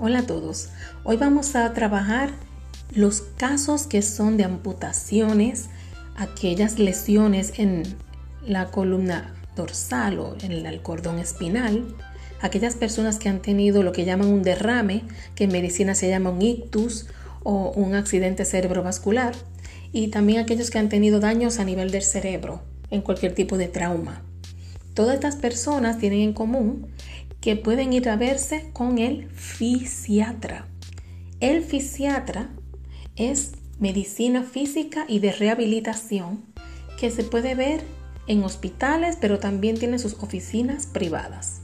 Hola a todos. Hoy vamos a trabajar los casos que son de amputaciones, aquellas lesiones en la columna dorsal o en el cordón espinal, aquellas personas que han tenido lo que llaman un derrame, que en medicina se llama un ictus o un accidente cerebrovascular, y también aquellos que han tenido daños a nivel del cerebro en cualquier tipo de trauma. Todas estas personas tienen en común que pueden ir a verse con el fisiatra. El fisiatra es medicina física y de rehabilitación que se puede ver en hospitales, pero también tiene sus oficinas privadas.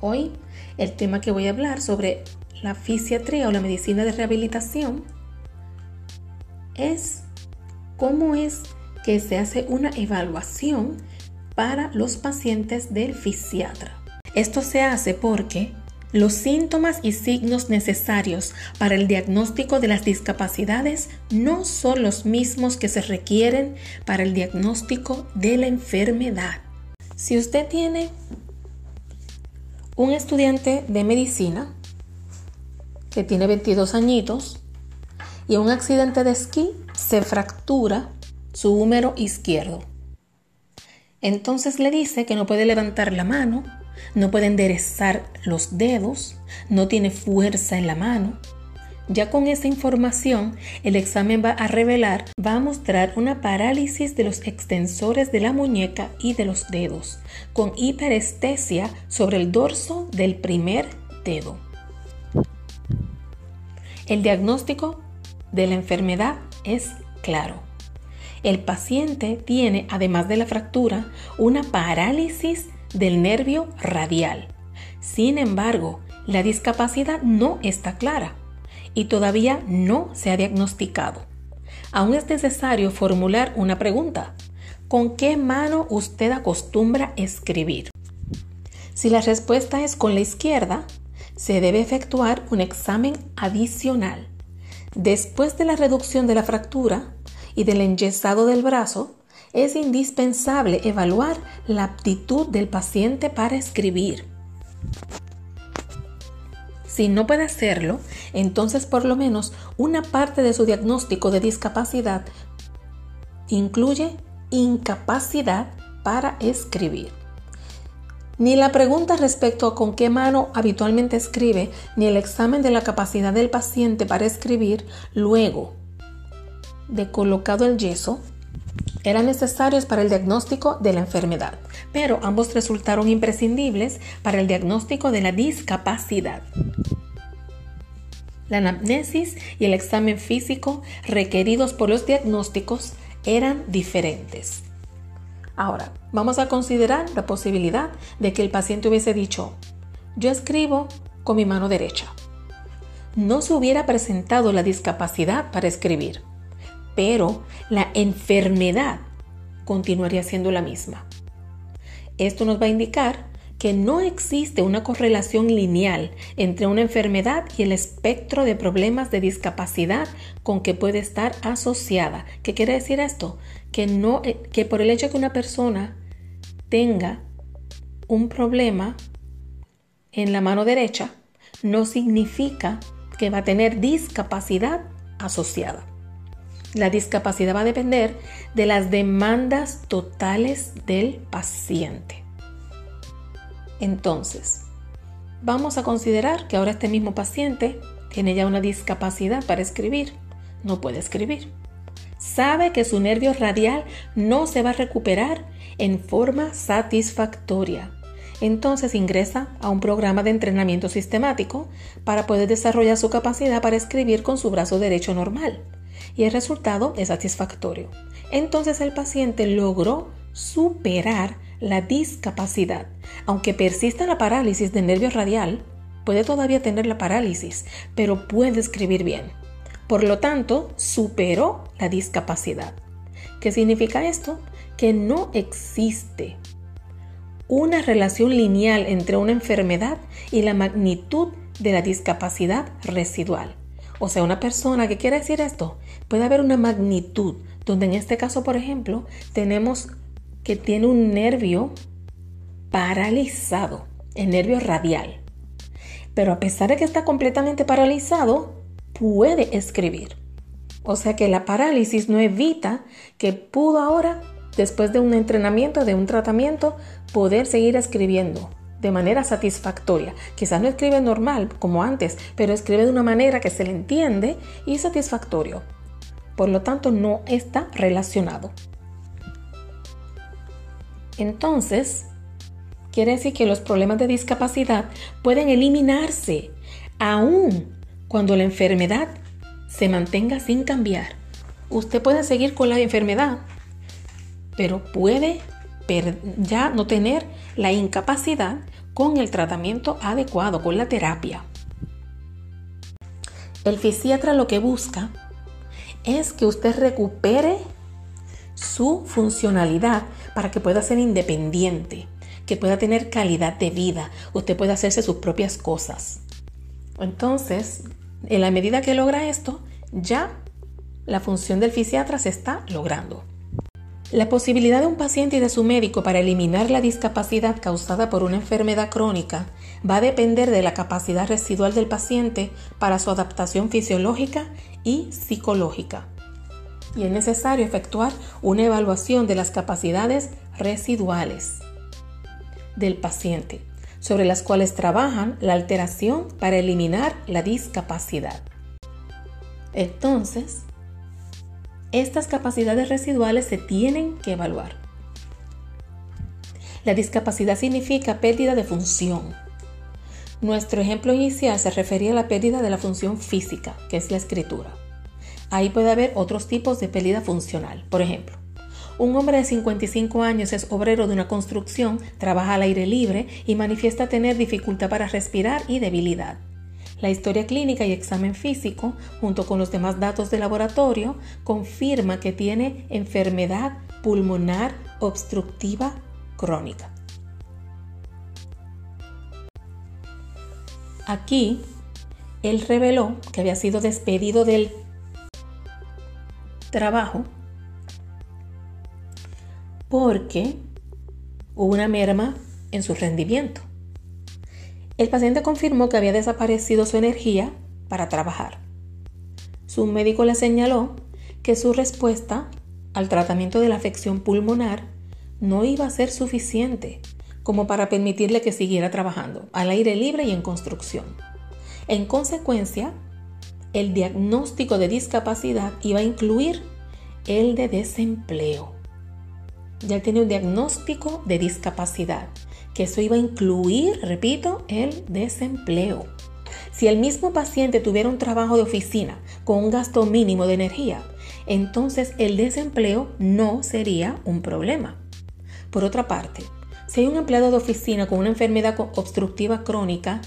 Hoy el tema que voy a hablar sobre la fisiatría o la medicina de rehabilitación es cómo es que se hace una evaluación para los pacientes del fisiatra. Esto se hace porque los síntomas y signos necesarios para el diagnóstico de las discapacidades no son los mismos que se requieren para el diagnóstico de la enfermedad. Si usted tiene un estudiante de medicina que tiene 22 añitos y un accidente de esquí se fractura su húmero izquierdo. Entonces le dice que no puede levantar la mano, no puede enderezar los dedos, no tiene fuerza en la mano. Ya con esa información, el examen va a revelar, va a mostrar una parálisis de los extensores de la muñeca y de los dedos, con hiperestesia sobre el dorso del primer dedo. El diagnóstico de la enfermedad es claro el paciente tiene, además de la fractura, una parálisis del nervio radial. Sin embargo, la discapacidad no está clara y todavía no se ha diagnosticado. Aún es necesario formular una pregunta. ¿Con qué mano usted acostumbra escribir? Si la respuesta es con la izquierda, se debe efectuar un examen adicional. Después de la reducción de la fractura, y del enyesado del brazo, es indispensable evaluar la aptitud del paciente para escribir. Si no puede hacerlo, entonces por lo menos una parte de su diagnóstico de discapacidad incluye incapacidad para escribir. Ni la pregunta respecto a con qué mano habitualmente escribe, ni el examen de la capacidad del paciente para escribir luego de colocado el yeso eran necesarios para el diagnóstico de la enfermedad, pero ambos resultaron imprescindibles para el diagnóstico de la discapacidad. La anamnesis y el examen físico requeridos por los diagnósticos eran diferentes. Ahora, vamos a considerar la posibilidad de que el paciente hubiese dicho, yo escribo con mi mano derecha. No se hubiera presentado la discapacidad para escribir pero la enfermedad continuaría siendo la misma. Esto nos va a indicar que no existe una correlación lineal entre una enfermedad y el espectro de problemas de discapacidad con que puede estar asociada. ¿Qué quiere decir esto? Que, no, eh, que por el hecho de que una persona tenga un problema en la mano derecha, no significa que va a tener discapacidad asociada. La discapacidad va a depender de las demandas totales del paciente. Entonces, vamos a considerar que ahora este mismo paciente tiene ya una discapacidad para escribir. No puede escribir. Sabe que su nervio radial no se va a recuperar en forma satisfactoria. Entonces ingresa a un programa de entrenamiento sistemático para poder desarrollar su capacidad para escribir con su brazo derecho normal y el resultado es satisfactorio. Entonces el paciente logró superar la discapacidad. Aunque persista la parálisis del nervio radial, puede todavía tener la parálisis, pero puede escribir bien. Por lo tanto, superó la discapacidad. ¿Qué significa esto? Que no existe una relación lineal entre una enfermedad y la magnitud de la discapacidad residual. O sea, una persona, ¿qué quiere decir esto? Puede haber una magnitud, donde en este caso, por ejemplo, tenemos que tiene un nervio paralizado, el nervio radial. pero a pesar de que está completamente paralizado, puede escribir. O sea que la parálisis no evita que pudo ahora, después de un entrenamiento, de un tratamiento, poder seguir escribiendo de manera satisfactoria. Quizás no escribe normal como antes, pero escribe de una manera que se le entiende y satisfactorio. Por lo tanto, no está relacionado. Entonces, quiere decir que los problemas de discapacidad pueden eliminarse aún cuando la enfermedad se mantenga sin cambiar. Usted puede seguir con la enfermedad, pero puede ya no tener la incapacidad con el tratamiento adecuado, con la terapia. El fisiatra lo que busca es que usted recupere su funcionalidad para que pueda ser independiente, que pueda tener calidad de vida, usted pueda hacerse sus propias cosas. Entonces, en la medida que logra esto, ya la función del fisiatra se está logrando. La posibilidad de un paciente y de su médico para eliminar la discapacidad causada por una enfermedad crónica va a depender de la capacidad residual del paciente para su adaptación fisiológica y psicológica. Y es necesario efectuar una evaluación de las capacidades residuales del paciente, sobre las cuales trabajan la alteración para eliminar la discapacidad. Entonces, estas capacidades residuales se tienen que evaluar. La discapacidad significa pérdida de función. Nuestro ejemplo inicial se refería a la pérdida de la función física, que es la escritura. Ahí puede haber otros tipos de pérdida funcional. Por ejemplo, un hombre de 55 años es obrero de una construcción, trabaja al aire libre y manifiesta tener dificultad para respirar y debilidad. La historia clínica y examen físico, junto con los demás datos de laboratorio, confirma que tiene enfermedad pulmonar obstructiva crónica. Aquí, él reveló que había sido despedido del trabajo porque hubo una merma en su rendimiento. El paciente confirmó que había desaparecido su energía para trabajar. Su médico le señaló que su respuesta al tratamiento de la afección pulmonar no iba a ser suficiente como para permitirle que siguiera trabajando al aire libre y en construcción. En consecuencia, el diagnóstico de discapacidad iba a incluir el de desempleo. Ya tiene un diagnóstico de discapacidad eso iba a incluir, repito, el desempleo. Si el mismo paciente tuviera un trabajo de oficina con un gasto mínimo de energía, entonces el desempleo no sería un problema. Por otra parte, si hay un empleado de oficina con una enfermedad obstructiva crónica,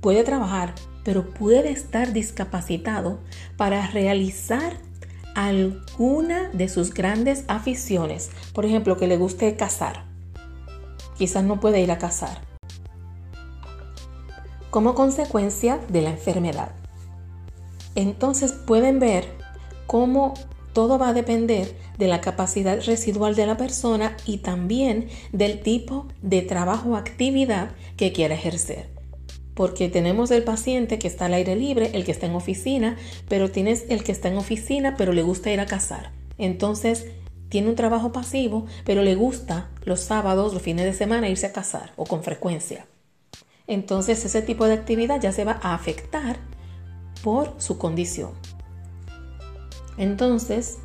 puede trabajar, pero puede estar discapacitado para realizar alguna de sus grandes aficiones. Por ejemplo, que le guste cazar quizás no puede ir a cazar, como consecuencia de la enfermedad. Entonces pueden ver cómo todo va a depender de la capacidad residual de la persona y también del tipo de trabajo o actividad que quiera ejercer. Porque tenemos el paciente que está al aire libre, el que está en oficina, pero tienes el que está en oficina pero le gusta ir a cazar. Entonces tiene un trabajo pasivo, pero le gusta los sábados, los fines de semana irse a cazar o con frecuencia. Entonces ese tipo de actividad ya se va a afectar por su condición. Entonces,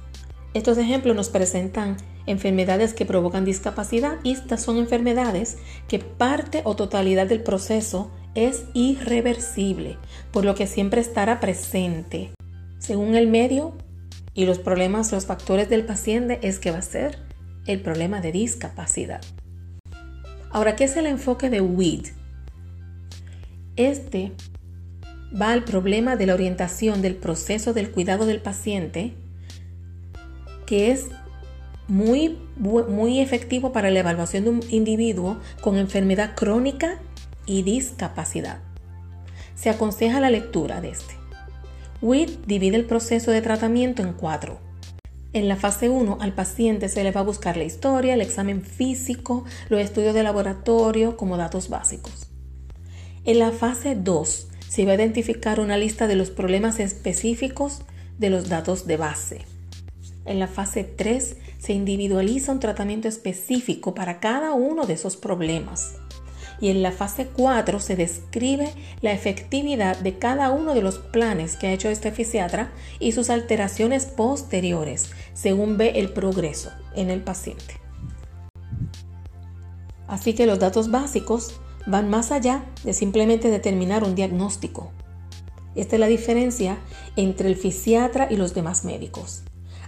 estos ejemplos nos presentan enfermedades que provocan discapacidad y estas son enfermedades que parte o totalidad del proceso es irreversible, por lo que siempre estará presente. Según el medio, y los problemas, los factores del paciente es que va a ser el problema de discapacidad. Ahora, ¿qué es el enfoque de WID? Este va al problema de la orientación del proceso del cuidado del paciente, que es muy, muy efectivo para la evaluación de un individuo con enfermedad crónica y discapacidad. Se aconseja la lectura de este. WIT divide el proceso de tratamiento en cuatro. En la fase 1 al paciente se le va a buscar la historia, el examen físico, los estudios de laboratorio como datos básicos. En la fase 2 se va a identificar una lista de los problemas específicos de los datos de base. En la fase 3 se individualiza un tratamiento específico para cada uno de esos problemas. Y en la fase 4 se describe la efectividad de cada uno de los planes que ha hecho este fisiatra y sus alteraciones posteriores, según ve el progreso en el paciente. Así que los datos básicos van más allá de simplemente determinar un diagnóstico. Esta es la diferencia entre el fisiatra y los demás médicos.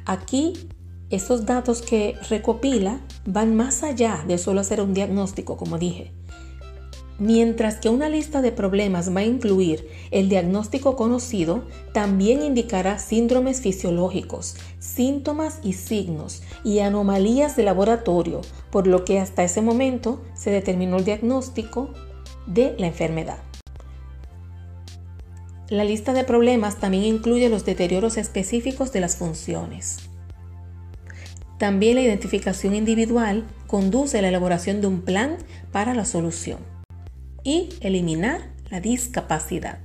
Aquí, estos datos que recopila van más allá de solo hacer un diagnóstico, como dije. Mientras que una lista de problemas va a incluir el diagnóstico conocido, también indicará síndromes fisiológicos, síntomas y signos y anomalías de laboratorio, por lo que hasta ese momento se determinó el diagnóstico de la enfermedad. La lista de problemas también incluye los deterioros específicos de las funciones. También la identificación individual conduce a la elaboración de un plan para la solución y eliminar la discapacidad.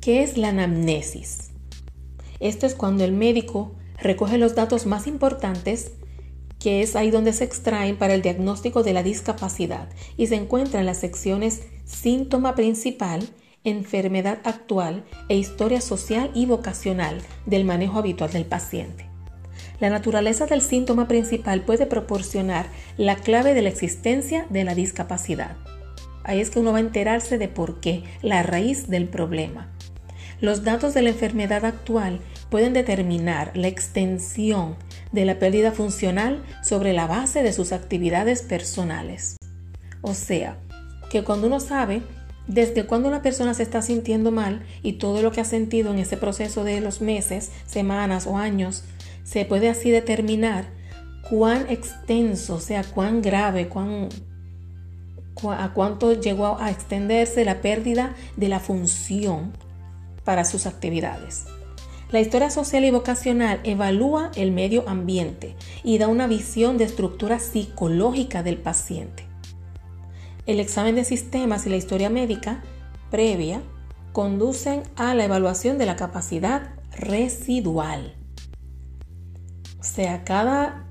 ¿Qué es la anamnesis? Esto es cuando el médico recoge los datos más importantes, que es ahí donde se extraen para el diagnóstico de la discapacidad y se encuentra en las secciones síntoma principal, enfermedad actual e historia social y vocacional del manejo habitual del paciente. La naturaleza del síntoma principal puede proporcionar la clave de la existencia de la discapacidad. Ahí es que uno va a enterarse de por qué, la raíz del problema. Los datos de la enfermedad actual pueden determinar la extensión de la pérdida funcional sobre la base de sus actividades personales. O sea, que cuando uno sabe desde cuando una persona se está sintiendo mal y todo lo que ha sentido en ese proceso de los meses, semanas o años, se puede así determinar cuán extenso, o sea, cuán grave, cuán, a cuánto llegó a extenderse la pérdida de la función para sus actividades. La historia social y vocacional evalúa el medio ambiente y da una visión de estructura psicológica del paciente. El examen de sistemas y la historia médica previa conducen a la evaluación de la capacidad residual sea, cada,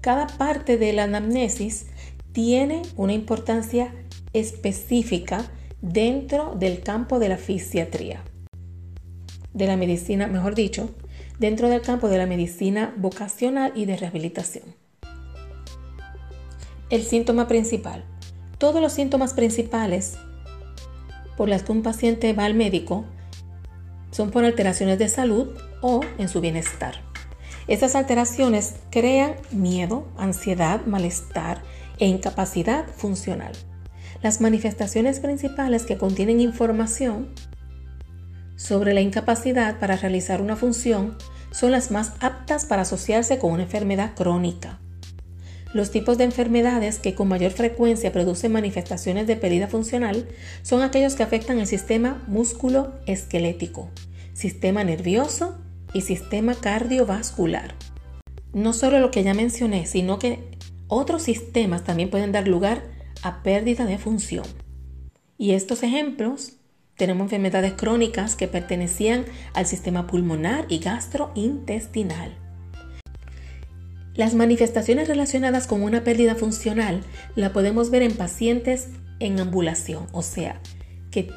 cada parte de la anamnesis tiene una importancia específica dentro del campo de la fisiatría, de la medicina, mejor dicho, dentro del campo de la medicina vocacional y de rehabilitación. El síntoma principal. Todos los síntomas principales por las que un paciente va al médico son por alteraciones de salud o en su bienestar. Estas alteraciones crean miedo, ansiedad, malestar e incapacidad funcional. Las manifestaciones principales que contienen información sobre la incapacidad para realizar una función son las más aptas para asociarse con una enfermedad crónica. Los tipos de enfermedades que con mayor frecuencia producen manifestaciones de pérdida funcional son aquellos que afectan el sistema músculo-esquelético, sistema nervioso y sistema cardiovascular. No solo lo que ya mencioné, sino que otros sistemas también pueden dar lugar a pérdida de función. Y estos ejemplos tenemos enfermedades crónicas que pertenecían al sistema pulmonar y gastrointestinal. Las manifestaciones relacionadas con una pérdida funcional la podemos ver en pacientes en ambulación, o sea, que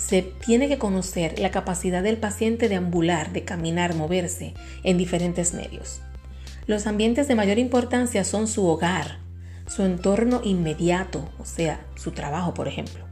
se tiene que conocer la capacidad del paciente de ambular, de caminar, moverse en diferentes medios. Los ambientes de mayor importancia son su hogar, su entorno inmediato, o sea, su trabajo, por ejemplo,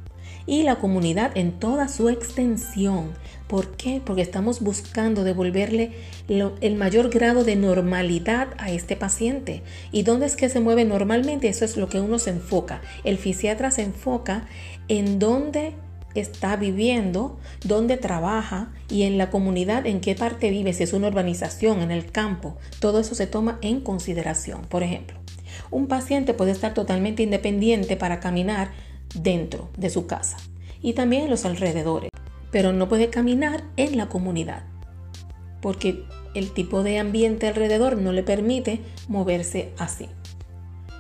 y la comunidad en toda su extensión. ¿Por qué? Porque estamos buscando devolverle el mayor grado de normalidad a este paciente. ¿Y dónde es que se mueve normalmente? Eso es lo que uno se enfoca. El fisiatra se enfoca en dónde está viviendo, dónde trabaja y en la comunidad en qué parte vive, si es una urbanización, en el campo. Todo eso se toma en consideración. Por ejemplo, un paciente puede estar totalmente independiente para caminar dentro de su casa y también en los alrededores, pero no puede caminar en la comunidad porque el tipo de ambiente alrededor no le permite moverse así.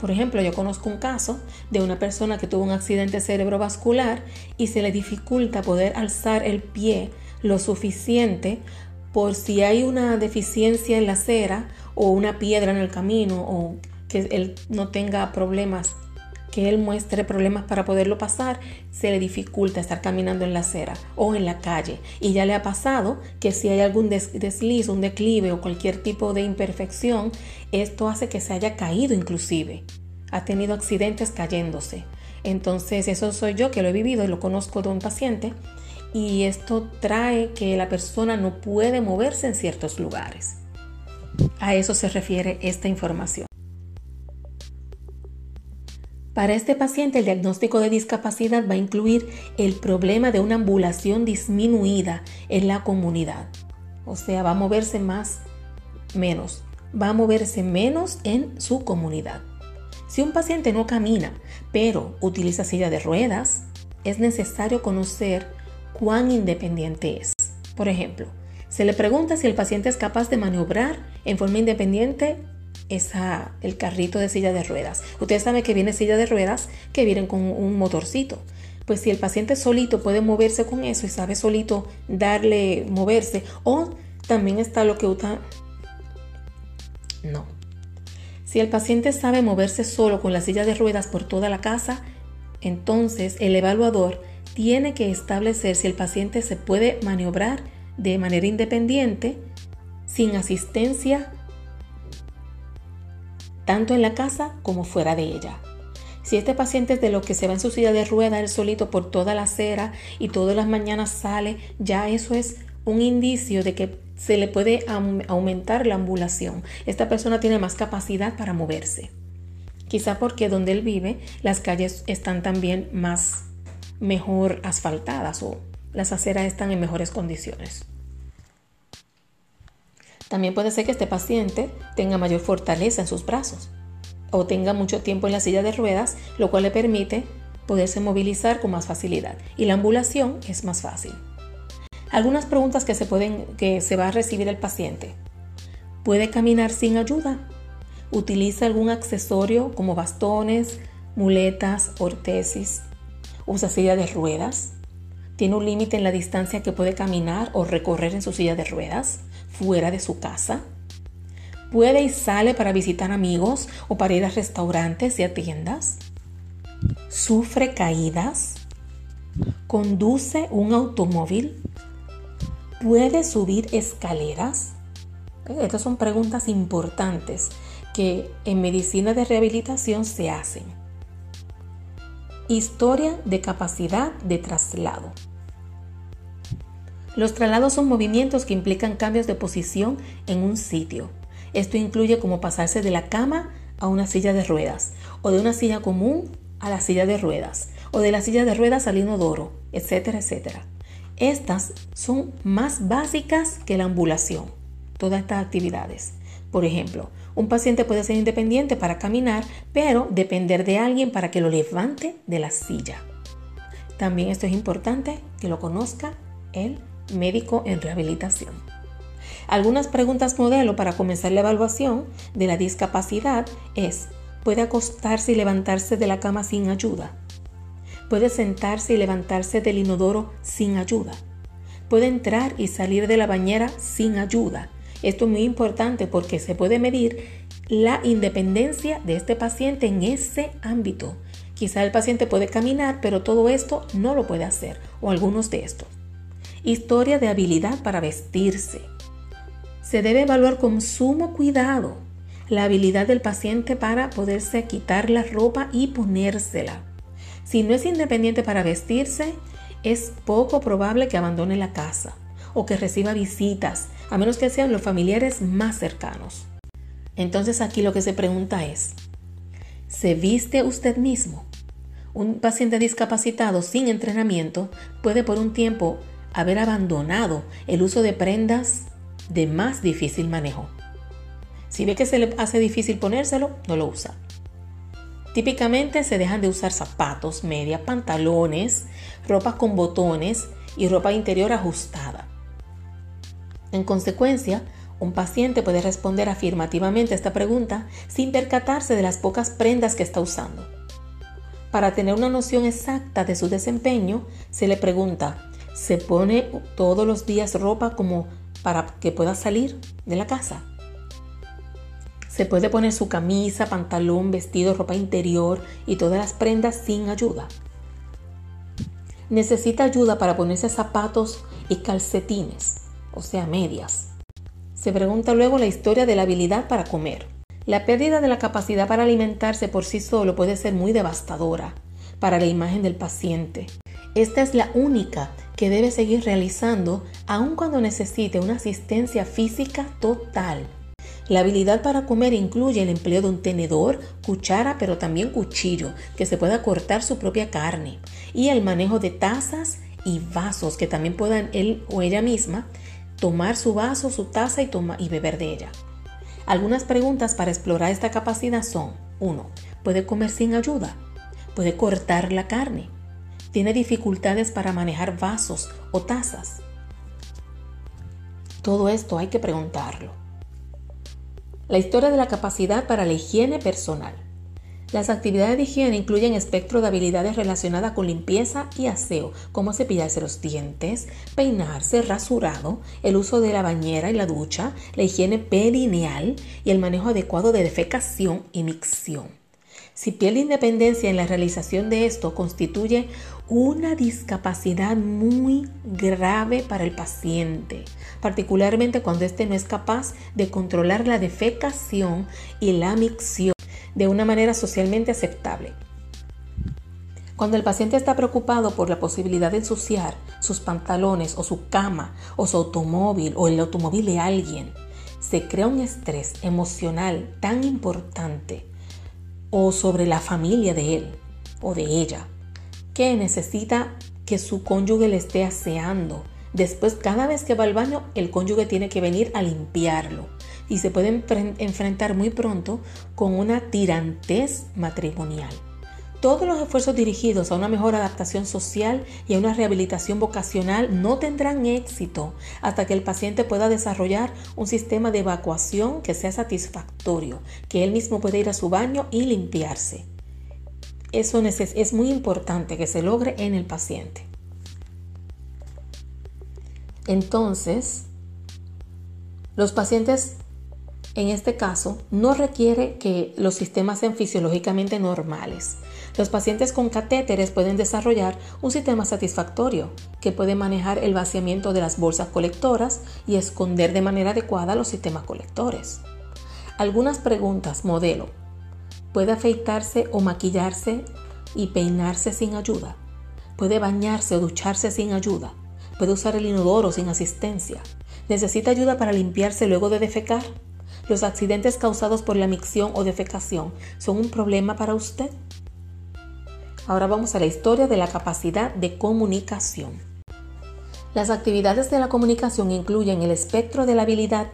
Por ejemplo, yo conozco un caso de una persona que tuvo un accidente cerebrovascular y se le dificulta poder alzar el pie lo suficiente por si hay una deficiencia en la acera o una piedra en el camino o que él no tenga problemas, que él muestre problemas para poderlo pasar, se le dificulta estar caminando en la acera o en la calle. Y ya le ha pasado que si hay algún desliz, un declive o cualquier tipo de imperfección, esto hace que se haya caído inclusive. Ha tenido accidentes cayéndose. Entonces eso soy yo que lo he vivido y lo conozco de un paciente y esto trae que la persona no puede moverse en ciertos lugares. A eso se refiere esta información. Para este paciente el diagnóstico de discapacidad va a incluir el problema de una ambulación disminuida en la comunidad. O sea, va a moverse más, menos. Va a moverse menos en su comunidad. Si un paciente no camina, pero utiliza silla de ruedas, es necesario conocer cuán independiente es. Por ejemplo, se le pregunta si el paciente es capaz de maniobrar en forma independiente esa, el carrito de silla de ruedas. Ustedes saben que viene silla de ruedas que vienen con un motorcito. Pues si el paciente solito puede moverse con eso y sabe solito darle moverse, o también está lo que usa. No. Si el paciente sabe moverse solo con la silla de ruedas por toda la casa, entonces el evaluador tiene que establecer si el paciente se puede maniobrar de manera independiente, sin asistencia, tanto en la casa como fuera de ella. Si este paciente es de lo que se va en su silla de ruedas él solito por toda la acera y todas las mañanas sale, ya eso es un indicio de que se le puede aumentar la ambulación. Esta persona tiene más capacidad para moverse. Quizá porque donde él vive las calles están también más mejor asfaltadas o las aceras están en mejores condiciones. También puede ser que este paciente tenga mayor fortaleza en sus brazos o tenga mucho tiempo en la silla de ruedas, lo cual le permite poderse movilizar con más facilidad y la ambulación es más fácil. Algunas preguntas que se pueden que se va a recibir el paciente. ¿Puede caminar sin ayuda? ¿Utiliza algún accesorio como bastones, muletas, ortesis? usa silla de ruedas, tiene un límite en la distancia que puede caminar o recorrer en su silla de ruedas fuera de su casa, puede y sale para visitar amigos o para ir a restaurantes y a tiendas, sufre caídas, conduce un automóvil, puede subir escaleras. Estas son preguntas importantes que en medicina de rehabilitación se hacen. Historia de capacidad de traslado. Los traslados son movimientos que implican cambios de posición en un sitio. Esto incluye como pasarse de la cama a una silla de ruedas, o de una silla común a la silla de ruedas, o de la silla de ruedas al inodoro, etcétera, etcétera. Estas son más básicas que la ambulación, todas estas actividades. Por ejemplo, un paciente puede ser independiente para caminar, pero depender de alguien para que lo levante de la silla. También esto es importante que lo conozca el médico en rehabilitación. Algunas preguntas modelo para comenzar la evaluación de la discapacidad es, ¿puede acostarse y levantarse de la cama sin ayuda? ¿Puede sentarse y levantarse del inodoro sin ayuda? ¿Puede entrar y salir de la bañera sin ayuda? Esto es muy importante porque se puede medir la independencia de este paciente en ese ámbito. Quizá el paciente puede caminar, pero todo esto no lo puede hacer, o algunos de estos. Historia de habilidad para vestirse. Se debe evaluar con sumo cuidado la habilidad del paciente para poderse quitar la ropa y ponérsela. Si no es independiente para vestirse, es poco probable que abandone la casa o que reciba visitas, a menos que sean los familiares más cercanos. Entonces aquí lo que se pregunta es, ¿se viste usted mismo? Un paciente discapacitado sin entrenamiento puede por un tiempo haber abandonado el uso de prendas de más difícil manejo. Si ve que se le hace difícil ponérselo, no lo usa. Típicamente se dejan de usar zapatos, medias, pantalones, ropa con botones y ropa interior ajustada. En consecuencia, Un paciente puede responder afirmativamente a esta pregunta sin percatarse de las pocas prendas que está usando. Para tener una noción exacta de su desempeño, se le pregunta, ¿se pone todos los días ropa como para que pueda salir de la casa? Se puede poner su camisa, pantalón, vestido, ropa interior y todas las prendas sin ayuda. Necesita ayuda para ponerse zapatos y calcetines, o sea, medias. Se pregunta luego la historia de la habilidad para comer. La pérdida de la capacidad para alimentarse por sí solo puede ser muy devastadora para la imagen del paciente. Esta es la única que debe seguir realizando aun cuando necesite una asistencia física total. La habilidad para comer incluye el empleo de un tenedor, cuchara, pero también cuchillo, que se pueda cortar su propia carne, y el manejo de tazas y vasos que también puedan él o ella misma tomar su vaso, su taza y, y beber de ella. Algunas preguntas para explorar esta capacidad son 1. ¿Puede comer sin ayuda? ¿Puede cortar la carne? ¿Tiene dificultades para manejar vasos o tazas? Todo esto hay que preguntarlo. La historia de la capacidad para la higiene personal. Las actividades de higiene incluyen espectro de habilidades relacionadas con limpieza y aseo, como cepillarse los dientes, peinarse, rasurado, el uso de la bañera y la ducha, la higiene perineal y el manejo adecuado de defecación y micción. Si pierde independencia en la realización de esto, constituye una discapacidad muy grave para el paciente, particularmente cuando éste no es capaz de controlar la defecación y la micción de una manera socialmente aceptable. Cuando el paciente está preocupado por la posibilidad de ensuciar sus pantalones o su cama o su automóvil o el automóvil de alguien, se crea un estrés emocional tan importante o sobre la familia de él o de ella que necesita que su cónyuge le esté aseando. Después, cada vez que va al baño, el cónyuge tiene que venir a limpiarlo y se pueden enfrentar muy pronto con una tirantez matrimonial. Todos los esfuerzos dirigidos a una mejor adaptación social y a una rehabilitación vocacional no tendrán éxito hasta que el paciente pueda desarrollar un sistema de evacuación que sea satisfactorio, que él mismo pueda ir a su baño y limpiarse. Eso es muy importante que se logre en el paciente. Entonces, los pacientes en este caso, no requiere que los sistemas sean fisiológicamente normales. Los pacientes con catéteres pueden desarrollar un sistema satisfactorio que puede manejar el vaciamiento de las bolsas colectoras y esconder de manera adecuada los sistemas colectores. Algunas preguntas modelo. ¿Puede afeitarse o maquillarse y peinarse sin ayuda? ¿Puede bañarse o ducharse sin ayuda? ¿Puede usar el inodoro sin asistencia? ¿Necesita ayuda para limpiarse luego de defecar? ¿Los accidentes causados por la micción o defecación son un problema para usted? Ahora vamos a la historia de la capacidad de comunicación. Las actividades de la comunicación incluyen el espectro de la habilidad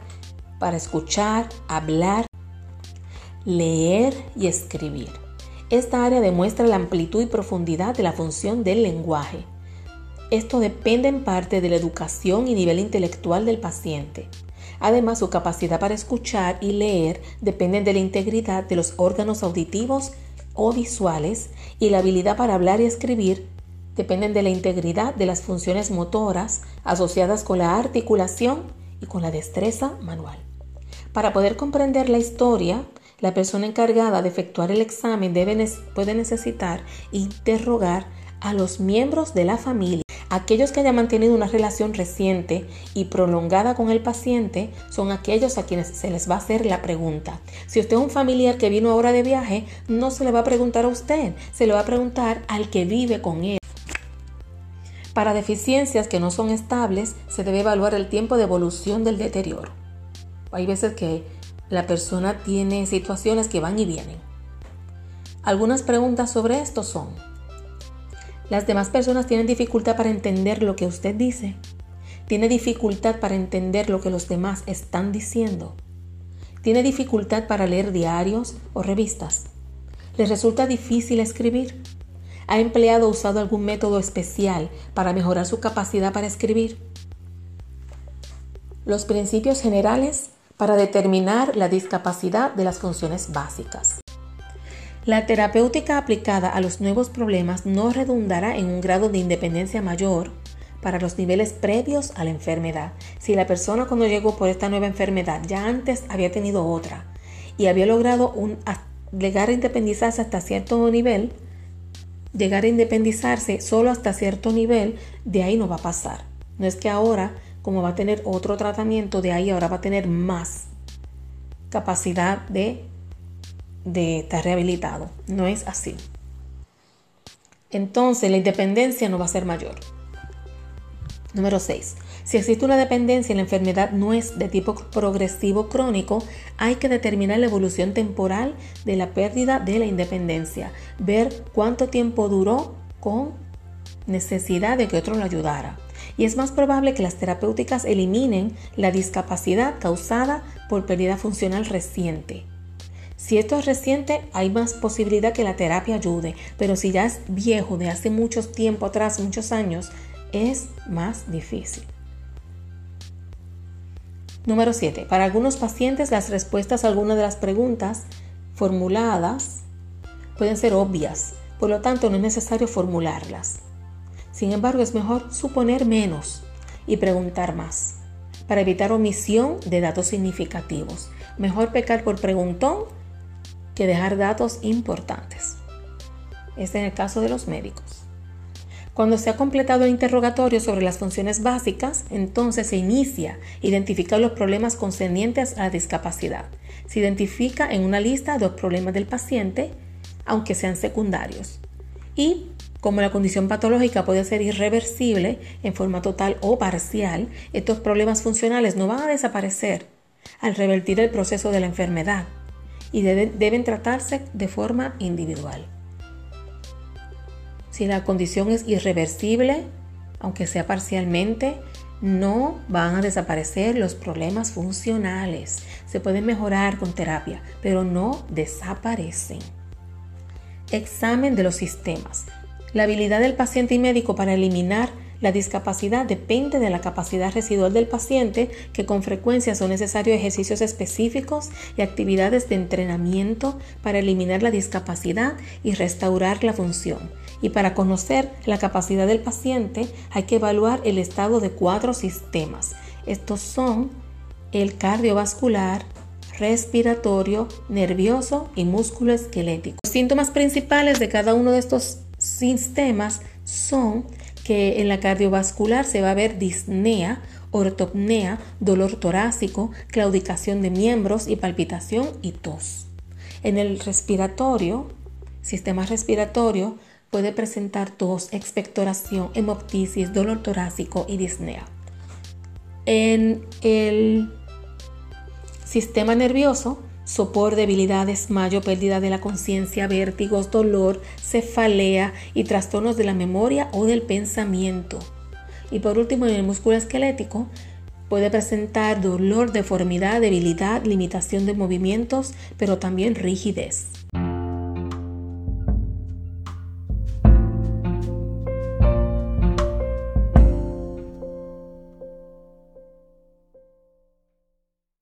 para escuchar, hablar, leer y escribir. Esta área demuestra la amplitud y profundidad de la función del lenguaje. Esto depende en parte de la educación y nivel intelectual del paciente. Además, su capacidad para escuchar y leer dependen de la integridad de los órganos auditivos o visuales y la habilidad para hablar y escribir dependen de la integridad de las funciones motoras asociadas con la articulación y con la destreza manual. Para poder comprender la historia, la persona encargada de efectuar el examen debe, puede necesitar interrogar a los miembros de la familia Aquellos que hayan mantenido una relación reciente y prolongada con el paciente son aquellos a quienes se les va a hacer la pregunta. Si usted es un familiar que vino ahora de viaje, no se le va a preguntar a usted, se le va a preguntar al que vive con él. Para deficiencias que no son estables, se debe evaluar el tiempo de evolución del deterioro. Hay veces que la persona tiene situaciones que van y vienen. Algunas preguntas sobre esto son, las demás personas tienen dificultad para entender lo que usted dice. Tiene dificultad para entender lo que los demás están diciendo. Tiene dificultad para leer diarios o revistas. Le resulta difícil escribir. ¿Ha empleado o usado algún método especial para mejorar su capacidad para escribir? Los principios generales para determinar la discapacidad de las funciones básicas. La terapéutica aplicada a los nuevos problemas no redundará en un grado de independencia mayor para los niveles previos a la enfermedad. Si la persona cuando llegó por esta nueva enfermedad ya antes había tenido otra y había logrado un, llegar a independizarse hasta cierto nivel, llegar a independizarse solo hasta cierto nivel, de ahí no va a pasar. No es que ahora, como va a tener otro tratamiento, de ahí ahora va a tener más capacidad de, de estar rehabilitado. No es así. Entonces la independencia no va a ser mayor. Número 6. Si existe una dependencia y la enfermedad no es de tipo progresivo crónico, hay que determinar la evolución temporal de la pérdida de la independencia, ver cuánto tiempo duró con necesidad de que otro lo ayudara. Y es más probable que las terapéuticas eliminen la discapacidad causada por pérdida funcional reciente. Si esto es reciente, hay más posibilidad que la terapia ayude, pero si ya es viejo, de hace mucho tiempo atrás, muchos años, es más difícil. Número 7. Para algunos pacientes las respuestas a algunas de las preguntas formuladas pueden ser obvias, por lo tanto no es necesario formularlas. Sin embargo, es mejor suponer menos y preguntar más, para evitar omisión de datos significativos. Mejor pecar por preguntón que dejar datos importantes. Este es el caso de los médicos. Cuando se ha completado el interrogatorio sobre las funciones básicas, entonces se inicia identificar los problemas concernientes a la discapacidad. Se identifica en una lista los problemas del paciente, aunque sean secundarios. Y como la condición patológica puede ser irreversible en forma total o parcial, estos problemas funcionales no van a desaparecer al revertir el proceso de la enfermedad y deben tratarse de forma individual. Si la condición es irreversible, aunque sea parcialmente, no van a desaparecer los problemas funcionales. Se pueden mejorar con terapia, pero no desaparecen. Examen de los sistemas. La habilidad del paciente y médico para eliminar la discapacidad depende de la capacidad residual del paciente, que con frecuencia son necesarios ejercicios específicos y actividades de entrenamiento para eliminar la discapacidad y restaurar la función. Y para conocer la capacidad del paciente hay que evaluar el estado de cuatro sistemas. Estos son el cardiovascular, respiratorio, nervioso y músculo esquelético. Los síntomas principales de cada uno de estos sistemas son que en la cardiovascular se va a ver disnea, ortopnea, dolor torácico, claudicación de miembros y palpitación y tos. En el respiratorio, sistema respiratorio, puede presentar tos, expectoración, hemoptisis, dolor torácico y disnea. En el sistema nervioso, sopor, debilidad, desmayo, pérdida de la conciencia, vértigos, dolor, cefalea y trastornos de la memoria o del pensamiento. Y por último, en el músculo esquelético puede presentar dolor, deformidad, debilidad, limitación de movimientos, pero también rigidez.